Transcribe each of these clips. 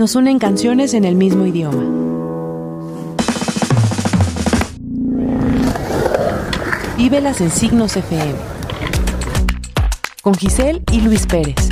nos unen canciones en el mismo idioma. Vívelas en Signos FM. Con Giselle y Luis Pérez.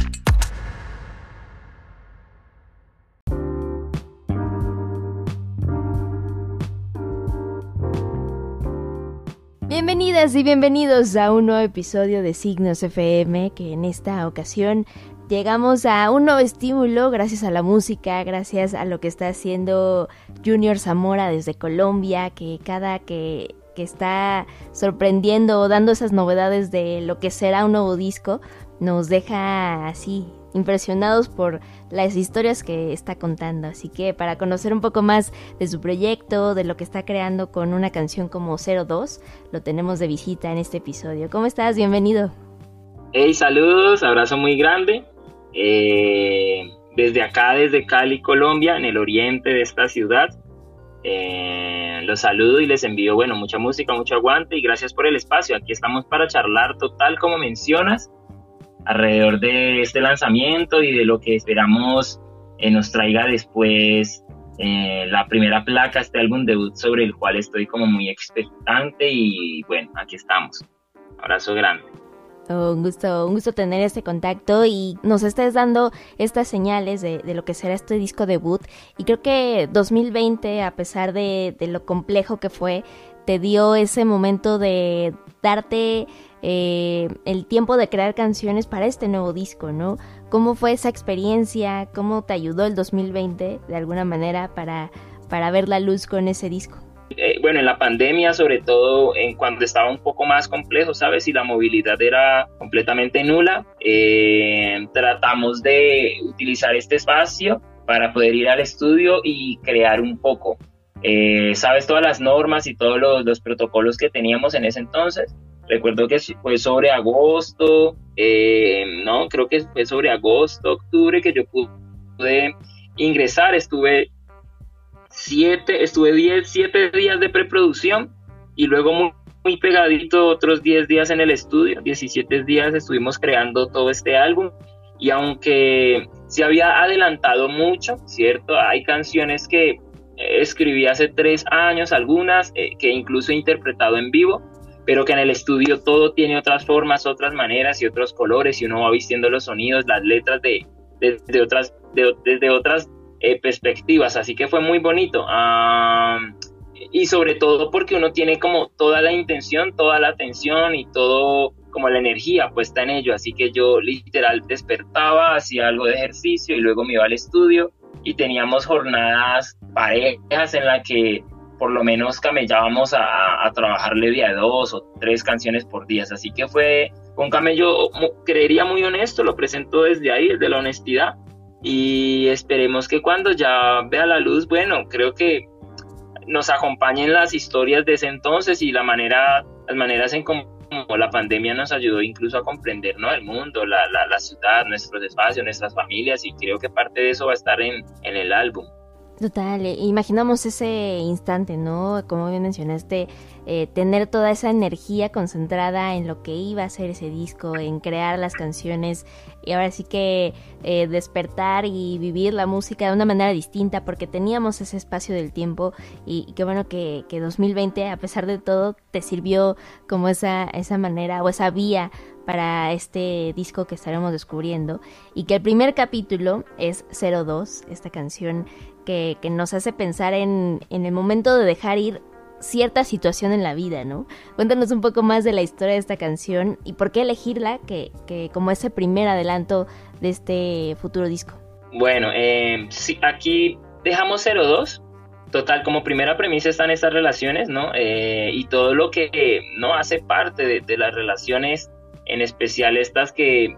Bienvenidas y bienvenidos a un nuevo episodio de Signos FM que en esta ocasión llegamos a un nuevo estímulo gracias a la música, gracias a lo que está haciendo Junior Zamora desde Colombia, que cada que, que está sorprendiendo o dando esas novedades de lo que será un nuevo disco, nos deja así impresionados por las historias que está contando. Así que para conocer un poco más de su proyecto, de lo que está creando con una canción como 02, lo tenemos de visita en este episodio. ¿Cómo estás? Bienvenido. Hey, saludos, abrazo muy grande. Eh, desde acá, desde Cali, Colombia, en el oriente de esta ciudad. Eh, los saludo y les envío, bueno, mucha música, mucho aguante y gracias por el espacio. Aquí estamos para charlar total, como mencionas, alrededor de este lanzamiento y de lo que esperamos eh, nos traiga después la primera placa, este álbum debut sobre el cual estoy como muy expectante y bueno, aquí estamos. Abrazo grande. Un gusto, un gusto tener este contacto y nos estés dando estas señales de, lo que será este disco debut. Y creo que 2020, a pesar de, lo complejo que fue, te dio ese momento de darte eh, el tiempo de crear canciones para este nuevo disco, ¿no? ¿Cómo fue esa experiencia? ¿Cómo te ayudó el 2020 de alguna manera para, para ver la luz con ese disco? Eh, bueno, en la pandemia, sobre todo en cuando estaba un poco más complejo, ¿sabes? Y la movilidad era completamente nula, eh, tratamos de utilizar este espacio para poder ir al estudio y crear un poco. Eh, ¿Sabes? Todas las normas y todos los, los, protocolos que teníamos en ese entonces. Recuerdo que fue sobre agosto, no, creo que fue sobre agosto, octubre que yo pude ingresar, estuve siete, estuve diez, siete días de preproducción y luego muy, pegadito otros 10 días en el estudio, 17 días estuvimos creando todo este álbum y aunque se había adelantado mucho, ¿cierto? Hay canciones que escribí hace tres años, algunas eh, que incluso he interpretado en vivo, pero que en el estudio todo tiene otras formas, otras maneras y otros colores y uno va vistiendo los sonidos, las letras de, de, desde otras eh, perspectivas, así que fue muy bonito. y sobre todo porque uno tiene como toda la intención, toda la atención y todo como la energía puesta en ello, así que yo literal despertaba, hacía algo de ejercicio y luego me iba al estudio y teníamos jornadas parejas en la que por lo menos camellábamos a, a trabajarle día dos o tres canciones por día, así que fue un camello, creería muy honesto, lo presento desde ahí, desde la honestidad, y esperemos que cuando ya vea la luz, bueno, creo que nos acompañen las historias de ese entonces y la manera, las maneras en cómo la pandemia nos ayudó incluso a comprender ¿no? el mundo, la, la, la ciudad, nuestros espacios, nuestras familias y creo que parte de eso va a estar en, en el álbum. Total, eh, imaginamos ese instante, ¿no? Como bien mencionaste, eh, tener toda esa energía concentrada en lo que iba a ser ese disco, en crear las canciones y ahora sí que eh, despertar y vivir la música de una manera distinta porque teníamos ese espacio del tiempo y, qué bueno que, que, 2020, a pesar de todo, te sirvió como esa, esa manera o esa vía para este disco que estaremos descubriendo y que el primer capítulo es 02, esta canción que, nos hace pensar en, el momento de dejar ir cierta situación en la vida, ¿no? Cuéntanos un poco más de la historia de esta canción y por qué elegirla que, como ese primer adelanto de este futuro disco. Bueno, eh, sí, aquí dejamos 02. Total, como primera premisa están estas relaciones, ¿no? Eh, y todo lo que no hace parte de, de las relaciones, en especial estas que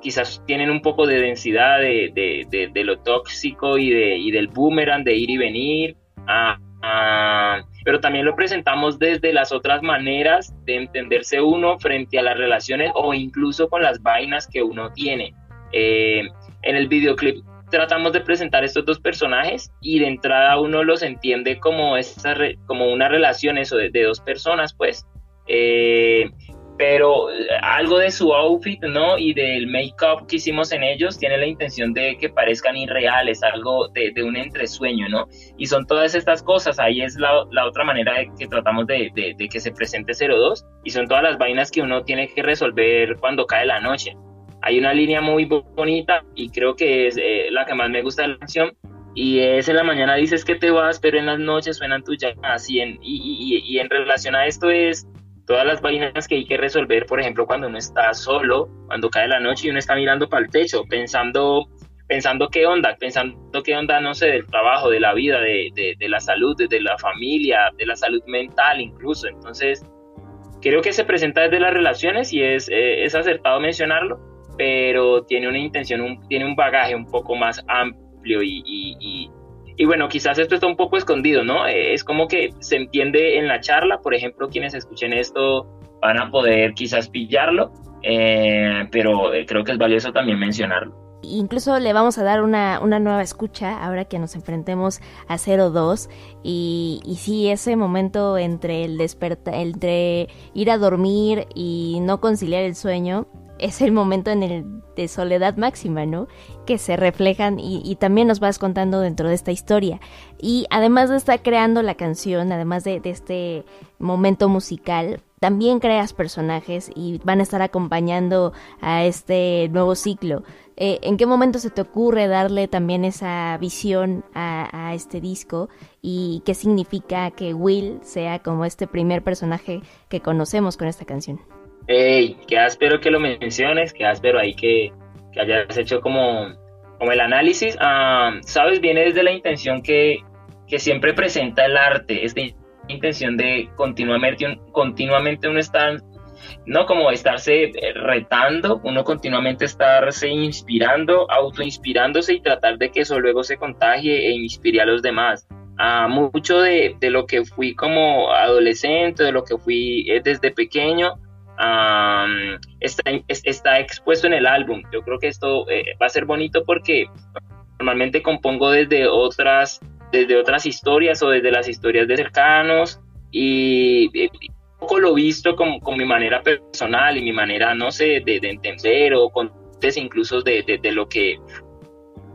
quizás tienen un poco de densidad de, lo tóxico y, de, y del boomerang de ir y venir, ah, ah, pero también lo presentamos desde las otras maneras de entenderse uno frente a las relaciones o incluso con las vainas que uno tiene. Eh, en el videoclip tratamos de presentar estos dos personajes y de entrada uno los entiende como, esta como una relación eso de, dos personas, pues. Eh, pero eh, algo de su outfit, ¿no? Y del make-up que hicimos en ellos tiene la intención de que parezcan irreales, algo de, de un entresueño, ¿no? Y son todas estas cosas, ahí es la, la otra manera de que tratamos de, de, que se presente 02, y son todas las vainas que uno tiene que resolver cuando cae la noche. Hay una línea muy bonita y creo que es eh, la que más me gusta de la canción, y es en la mañana dices que te vas, pero en las noches suenan tus llamadas, y en, y, y, y en relación a esto es todas las vainas que hay que resolver, por ejemplo, cuando uno está solo, cuando cae la noche y uno está mirando para el techo, pensando, pensando qué onda, pensando qué onda, no sé, del trabajo, de la vida, de, de, la salud, de, la familia, de la salud mental incluso. Entonces, creo que se presenta desde las relaciones y es, eh, es acertado mencionarlo, pero tiene una intención, un, tiene un bagaje un poco más amplio y y bueno, quizás esto está un poco escondido, ¿no? Eh, es como que se entiende en la charla, por ejemplo, quienes escuchen esto van a poder quizás pillarlo, eh, pero eh, creo que es valioso también mencionarlo. Incluso le vamos a dar una, una nueva escucha ahora que nos enfrentemos a 02 y, y sí, ese momento entre el despertar, entre ir a dormir y no conciliar el sueño, es el momento en el de soledad máxima, ¿no? Que se reflejan y, también nos vas contando dentro de esta historia. Y además de estar creando la canción, además de, este momento musical, también creas personajes y van a estar acompañando a este nuevo ciclo. Eh, ¿En qué momento se te ocurre darle también esa visión a, este disco y qué significa que Will sea como este primer personaje que conocemos con esta canción? Hey, que espero que lo menciones, que espero ahí que, que hayas hecho como, como el análisis. Ah, Sabes, viene desde la intención que, que siempre presenta el arte, esta intención de continuamente, continuamente uno estar, no como estarse eh, retando, uno continuamente estarse inspirando, autoinspirándose y tratar de que eso luego se contagie e inspire a los demás. Ah, mucho de, de, lo que fui como adolescente, de lo que fui eh, desde pequeño, está, está, expuesto en el álbum. Yo creo que esto eh, va a ser bonito porque normalmente compongo desde otras, desde otras historias o desde las historias de cercanos y, un poco lo visto con, con, mi manera personal y mi manera, no sé, de, entender o con incluso de, de, lo que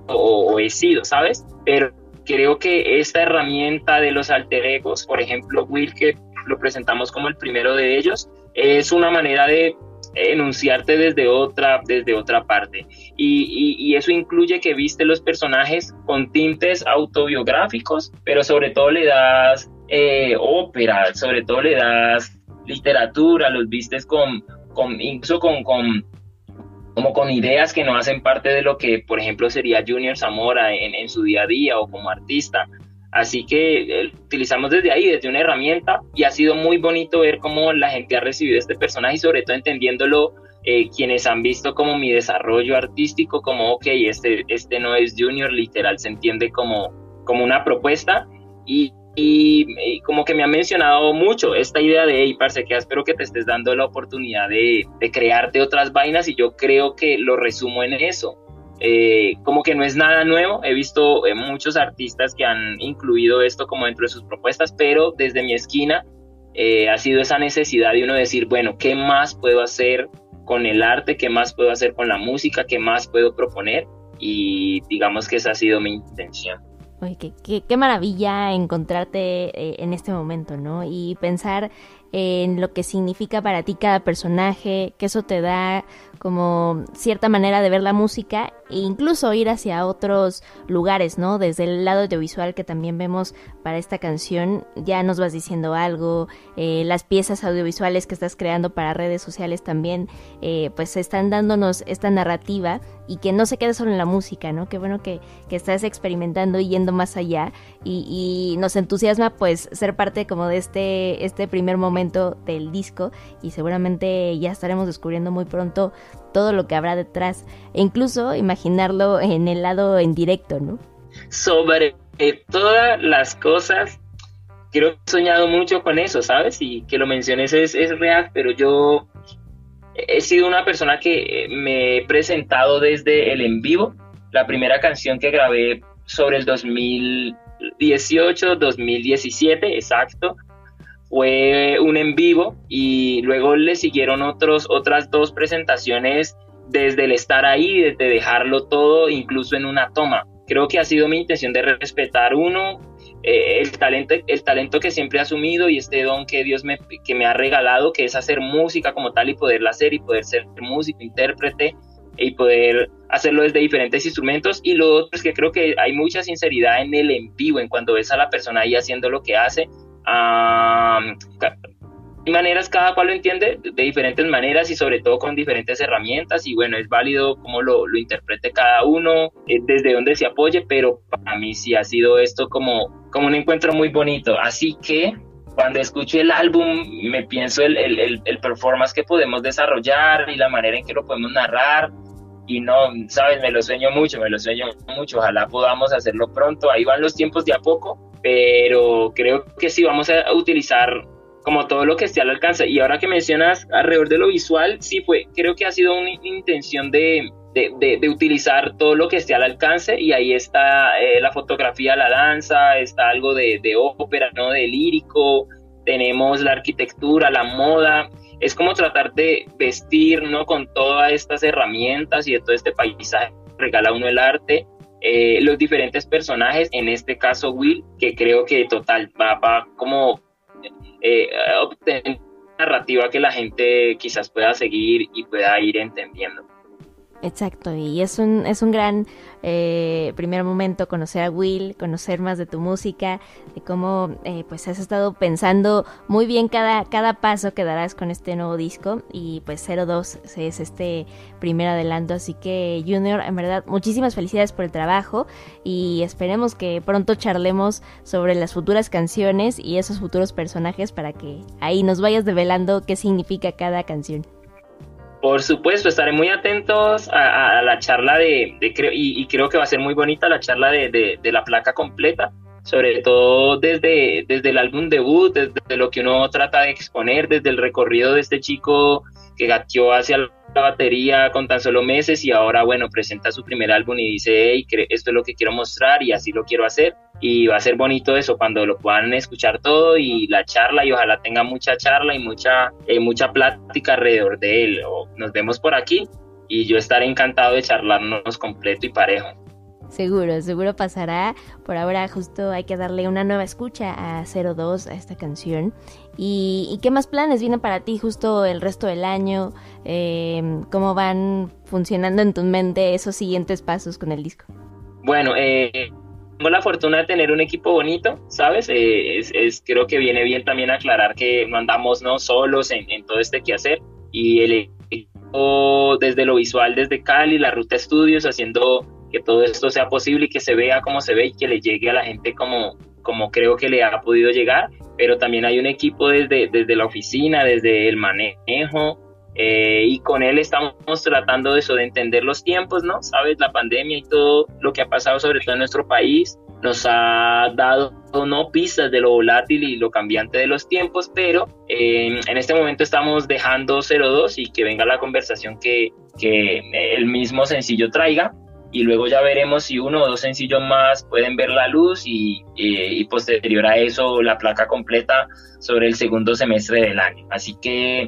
o, he sido, ¿sabes? Pero creo que esta herramienta de los alter egos, por ejemplo, Will, que lo presentamos como el primero de ellos, es una manera de enunciarte desde otra, desde otra parte. Y, eso incluye que viste los personajes con tintes autobiográficos, pero sobre todo le das eh, ópera, sobre todo le das literatura, los vistes con, con incluso con, con, como con ideas que no hacen parte de lo que, por ejemplo, sería Junior Zamora en su día a día o como artista. Así que eh, utilizamos desde ahí, desde una herramienta, y ha sido muy bonito ver cómo la gente ha recibido este personaje y sobre todo entendiéndolo eh, quienes han visto como mi desarrollo artístico, como, ok, este, este no es junior, literal, se entiende como, como una propuesta y, y, como que me ha mencionado mucho esta idea de, hey, parce, que espero que te estés dando la oportunidad de, de crearte otras vainas y yo creo que lo resumo en eso eh, como que no es nada nuevo. He visto eh, muchos artistas que han incluido esto como dentro de sus propuestas, pero desde mi esquina eh, ha sido esa necesidad de uno decir, bueno, ¿qué más puedo hacer con el arte? ¿Qué más puedo hacer con la música? ¿Qué más puedo proponer? Y digamos que esa ha sido mi intención. Oye, qué, qué, maravilla encontrarte en este momento, ¿no? Y pensar en lo que significa para ti cada personaje, que eso te da como cierta manera de ver la música e incluso ir hacia otros lugares, ¿no? Desde el lado audiovisual que también vemos para esta canción, ya nos vas diciendo algo, eh, las piezas audiovisuales que estás creando para redes sociales también, eh, pues están dándonos esta narrativa y que no se quede solo en la música, ¿no? Qué bueno que, que estás experimentando y yendo más allá y, y, nos entusiasma pues ser parte como de este, este primer momento del disco y seguramente ya estaremos descubriendo muy pronto todo lo que habrá detrás e incluso imaginarlo en el lado en directo, ¿no? Sobre todas las cosas, creo que he soñado mucho con eso, ¿sabes? Y que lo menciones es, es real, pero yo he sido una persona que me he presentado desde el en vivo. La primera canción que grabé sobre el 2018, 2017, exacto, fue un en vivo y luego le siguieron otros, otras dos presentaciones desde el estar ahí, desde dejarlo todo, incluso en una toma. Creo que ha sido mi intención de respetar uno, eh, el, talento, el talento que siempre he asumido y este don que Dios me, que me ha regalado, que es hacer música como tal y poderla hacer y poder ser músico, intérprete y poder hacerlo desde diferentes instrumentos. Y lo otro es que creo que hay mucha sinceridad en el en vivo, en cuando ves a la persona ahí haciendo lo que hace. Hay maneras, cada cual lo entiende de diferentes maneras y sobre todo con diferentes herramientas y bueno, es válido cómo lo, lo interprete cada uno, eh, desde donde se apoye, pero para mí sí ha sido esto como, como un encuentro muy bonito. Así que cuando escucho el álbum me pienso el, el, el, performance que podemos desarrollar y la manera en que lo podemos narrar y no, sabes, me lo sueño mucho, me lo sueño mucho, ojalá podamos hacerlo pronto, ahí van los tiempos de a poco, pero creo que sí vamos a utilizar como todo lo que esté al alcance. Y ahora que mencionas alrededor de lo visual, sí fue, creo que ha sido una intención de, de, de, utilizar todo lo que esté al alcance y ahí está eh, la fotografía, la danza, está algo de, ópera, ¿no? De lírico, tenemos la arquitectura, la moda. Es como tratar de vestir, ¿no? Con todas estas herramientas y de todo este paisaje regala uno el arte. Eh, los diferentes personajes, en este caso Will, que creo que total va, va como eh, obtener narrativa que la gente quizás pueda seguir y pueda ir entendiendo. Exacto, y es un, es un gran eh, primer momento conocer a Will, conocer más de tu música, de cómo eh, pues has estado pensando muy bien cada, cada paso que darás con este nuevo disco y pues 02 es este primer adelanto, así que Junior, en verdad, muchísimas felicidades por el trabajo y esperemos que pronto charlemos sobre las futuras canciones y esos futuros personajes para que ahí nos vayas develando qué significa cada canción. Por supuesto, estaré muy atentos a, la charla de, y, creo que va a ser muy bonita la charla de, la placa completa, sobre todo desde, desde el álbum debut, desde lo que uno trata de exponer, desde el recorrido de este chico que gateó hacia la batería con tan solo meses y ahora, bueno, presenta su primer álbum y dice, hey, esto es lo que quiero mostrar y así lo quiero hacer. Y va a ser bonito eso cuando lo puedan escuchar todo y la charla y ojalá tenga mucha charla y mucha, eh, mucha plática alrededor de él. nos vemos por aquí y yo estaré encantado de charlarnos completo y parejo. Seguro, seguro pasará. Por ahora justo hay que darle una nueva escucha a 02, a esta canción. ¿Y, qué más planes vienen para ti justo el resto del año? Em, ¿Cómo van funcionando en tu mente esos siguientes pasos con el disco? Bueno, eh, tengo la fortuna de tener un equipo bonito, ¿sabes? Eh, es, creo que viene bien también aclarar que no andamos ¿no? solos en, en todo este quehacer. Y el equipo desde lo visual, desde Cali, la Ruta Estudios, haciendo que todo esto sea posible y que se vea como se ve y que le llegue a la gente como, como creo que le ha podido llegar, pero también hay un equipo desde, desde la oficina, desde el manejo, eh, y con él estamos tratando de eso, de entender los tiempos, ¿no? Sabes, la pandemia y todo lo que ha pasado sobre todo en nuestro país nos ha dado no pistas de lo volátil y lo cambiante de los tiempos, pero eh, en este momento estamos dejando 02 y que venga la conversación que, que el mismo sencillo traiga y luego ya veremos si uno o dos sencillos más pueden ver la luz y, y, posterior a eso la placa completa sobre el segundo semestre del año. Así que,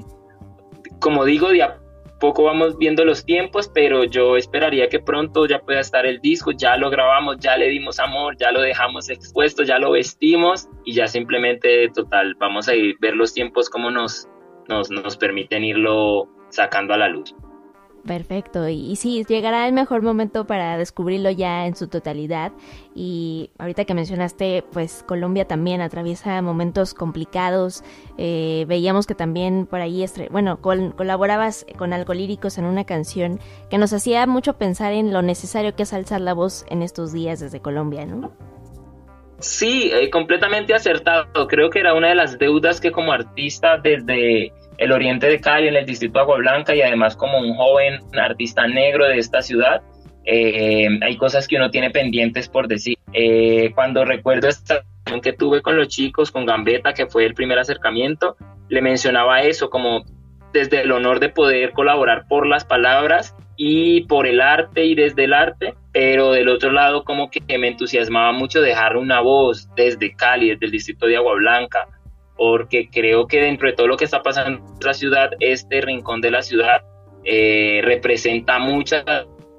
como digo, de a poco vamos viendo los tiempos, pero yo esperaría que pronto ya pueda estar el disco, ya lo grabamos, ya le dimos amor, ya lo dejamos expuesto, ya lo vestimos y ya simplemente, total, vamos a ir, ver los tiempos como nos, nos, nos permiten irlo sacando a la luz. Perfecto, y, sí, llegará el mejor momento para descubrirlo ya en su totalidad. Y ahorita que mencionaste, pues Colombia también atraviesa momentos complicados. Eh, veíamos que también por ahí, bueno, colaborabas con Alcolíricos en una canción que nos hacía mucho pensar en lo necesario que es alzar la voz en estos días desde Colombia, ¿no? Sí, eh, completamente acertado. Creo que era una de las deudas que como artista desde el oriente de Cali, en el distrito Agua Blanca y además como un joven artista negro de esta ciudad, eh, hay cosas que uno tiene pendientes por decir. Eh, cuando recuerdo esta que tuve con los chicos, con Gambetta, que fue el primer acercamiento, le mencionaba eso como desde el honor de poder colaborar por las palabras y por el arte y desde el arte, pero del otro lado como que me entusiasmaba mucho dejar una voz desde Cali, desde el distrito de Agua Blanca, porque creo que dentro de todo lo que está pasando en la ciudad, este rincón de la ciudad eh, representa muchas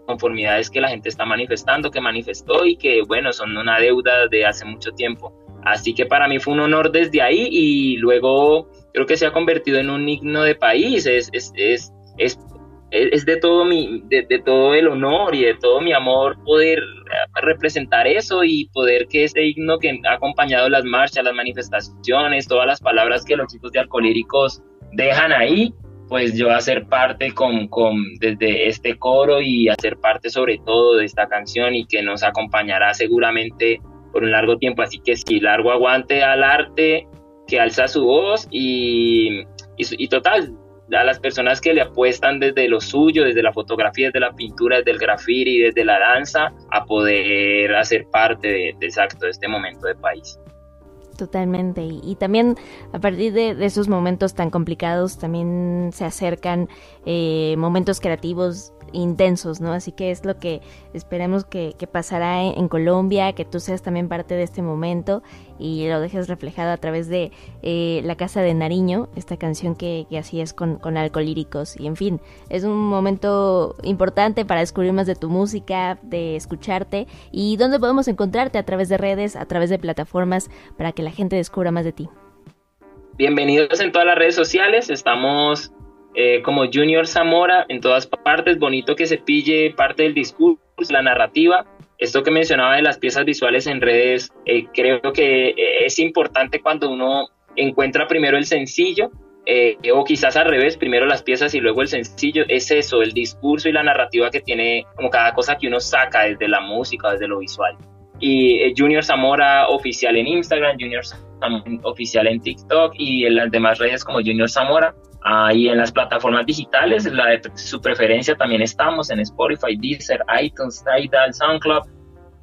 conformidades que la gente está manifestando, que manifestó y que, bueno, son una deuda de hace mucho tiempo. Así que para mí fue un honor desde ahí y luego creo que se ha convertido en un himno de país. Es, es, es, es, es de, todo mi, de, todo el honor y de todo mi amor poder representar eso y poder que ese himno que ha acompañado las marchas, las manifestaciones, todas las palabras que los chicos de alcohólicos dejan ahí, pues yo hacer parte con, con, desde este coro y hacer parte sobre todo de esta canción y que nos acompañará seguramente por un largo tiempo. Así que sí, largo aguante al arte que alza su voz y, y, total, a las personas que le apuestan desde lo suyo, desde la fotografía, desde la pintura, desde el graffiti, desde la danza, a poder hacer parte de, de exacto de este momento de país. Totalmente. Y, también a partir de, esos momentos tan complicados también se acercan eh, momentos creativos intensos, ¿no? Así que es lo que esperemos que, pasará en, Colombia, que tú seas también parte de este momento y lo dejes reflejado a través de eh, La Casa de Nariño, esta canción que, así es con, con alcohólicos. Y en fin, es un momento importante para descubrir más de tu música, de escucharte y dónde podemos encontrarte a través de redes, a través de plataformas para que la gente descubra más de ti. Bienvenidos en todas las redes sociales, estamos eh, como Junior Zamora en todas partes, bonito que se pille parte del discurso, la narrativa. Esto que mencionaba de las piezas visuales en redes, eh, creo que eh, es importante cuando uno encuentra primero el sencillo, o quizás al revés, primero las piezas y luego el sencillo, es eso, el discurso y la narrativa que tiene como cada cosa que uno saca desde la música, desde lo visual. Y Junior Zamora oficial en Instagram, Junior oficial en TikTok y en las demás redes como Junior Zamora. Ahí en las plataformas digitales, la de su preferencia también estamos en Spotify, Deezer, iTunes, Tidal, SoundCloud.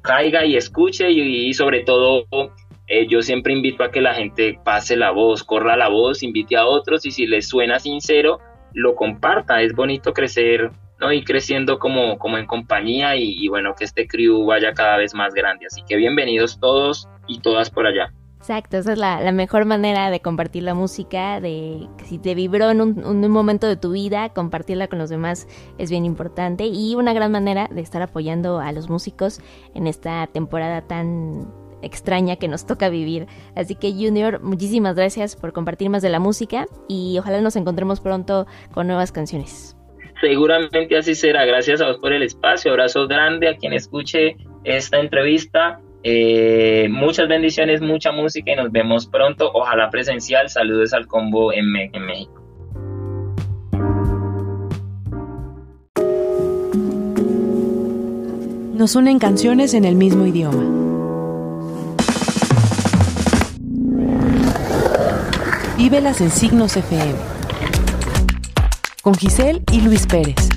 Caiga y escuche y, sobre todo eh, yo siempre invito a que la gente pase la voz, corra la voz, invite a otros y si les suena sincero, lo comparta. Es bonito crecer y creciendo como, como en compañía y, bueno, que este crew vaya cada vez más grande. Así que bienvenidos todos y todas por allá. Exacto, esa es la, mejor manera de compartir la música, de si te vibró en un, momento de tu vida, compartirla con los demás es bien importante y una gran manera de estar apoyando a los músicos en esta temporada tan extraña que nos toca vivir. Así que Junior, muchísimas gracias por compartir más de la música y ojalá nos encontremos pronto con nuevas canciones. Seguramente así será. Gracias a vos por el espacio. Abrazo grande a quien escuche esta entrevista eh, muchas bendiciones, mucha música y nos vemos pronto. Ojalá presencial. Saludos al combo en, México. Nos unen canciones en el mismo idioma. Vívelas en Signos FM. Con Giselle y Luis Pérez.